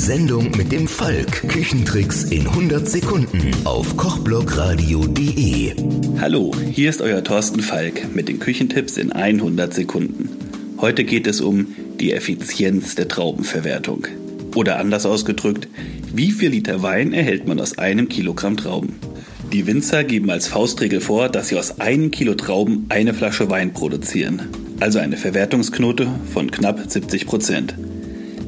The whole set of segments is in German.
Sendung mit dem Falk. Küchentricks in 100 Sekunden auf kochblogradio.de. Hallo, hier ist euer Thorsten Falk mit den Küchentipps in 100 Sekunden. Heute geht es um die Effizienz der Traubenverwertung. Oder anders ausgedrückt, wie viel Liter Wein erhält man aus einem Kilogramm Trauben? Die Winzer geben als Faustregel vor, dass sie aus einem Kilo Trauben eine Flasche Wein produzieren, also eine Verwertungsknote von knapp 70 Prozent.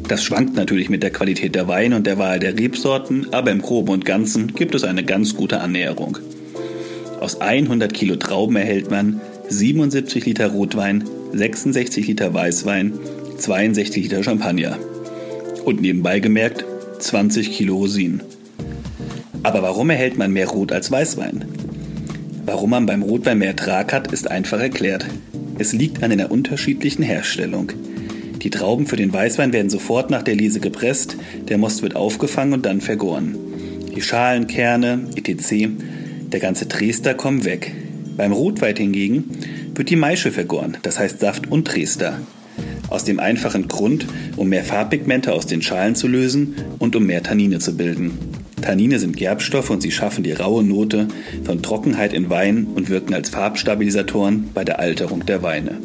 Das schwankt natürlich mit der Qualität der Weine und der Wahl der Rebsorten, aber im Groben und Ganzen gibt es eine ganz gute Annäherung. Aus 100 Kilo Trauben erhält man 77 Liter Rotwein, 66 Liter Weißwein, 62 Liter Champagner. Und nebenbei gemerkt 20 Kilo Rosinen. Aber warum erhält man mehr Rot als Weißwein? Warum man beim Rotwein mehr Ertrag hat, ist einfach erklärt. Es liegt an einer unterschiedlichen Herstellung. Die Trauben für den Weißwein werden sofort nach der Lese gepresst, der Most wird aufgefangen und dann vergoren. Die Schalen, Kerne, etc., der ganze Trester kommen weg. Beim Rotwein hingegen wird die Maische vergoren, das heißt Saft und Trester. Aus dem einfachen Grund, um mehr Farbpigmente aus den Schalen zu lösen und um mehr Tannine zu bilden. Tannine sind Gerbstoffe und sie schaffen die raue Note von Trockenheit in Wein und wirken als Farbstabilisatoren bei der Alterung der Weine.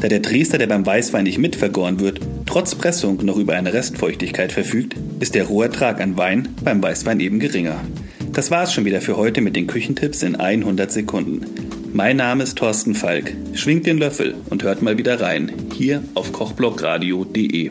Da der Dresder, der beim Weißwein nicht mitvergoren wird, trotz Pressung noch über eine Restfeuchtigkeit verfügt, ist der Rohertrag an Wein beim Weißwein eben geringer. Das war es schon wieder für heute mit den Küchentipps in 100 Sekunden. Mein Name ist Thorsten Falk. Schwingt den Löffel und hört mal wieder rein, hier auf kochblogradio.de.